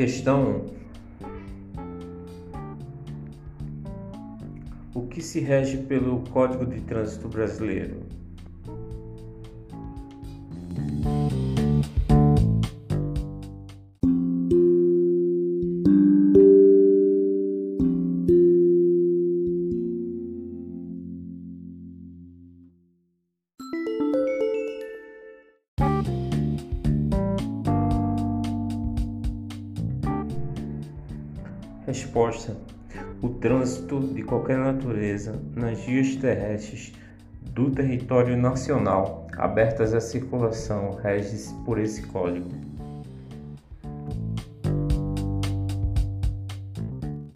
Questão 1. O que se rege pelo Código de Trânsito Brasileiro? Resposta: O trânsito de qualquer natureza nas vias terrestres do território nacional abertas à circulação rege-se por esse código.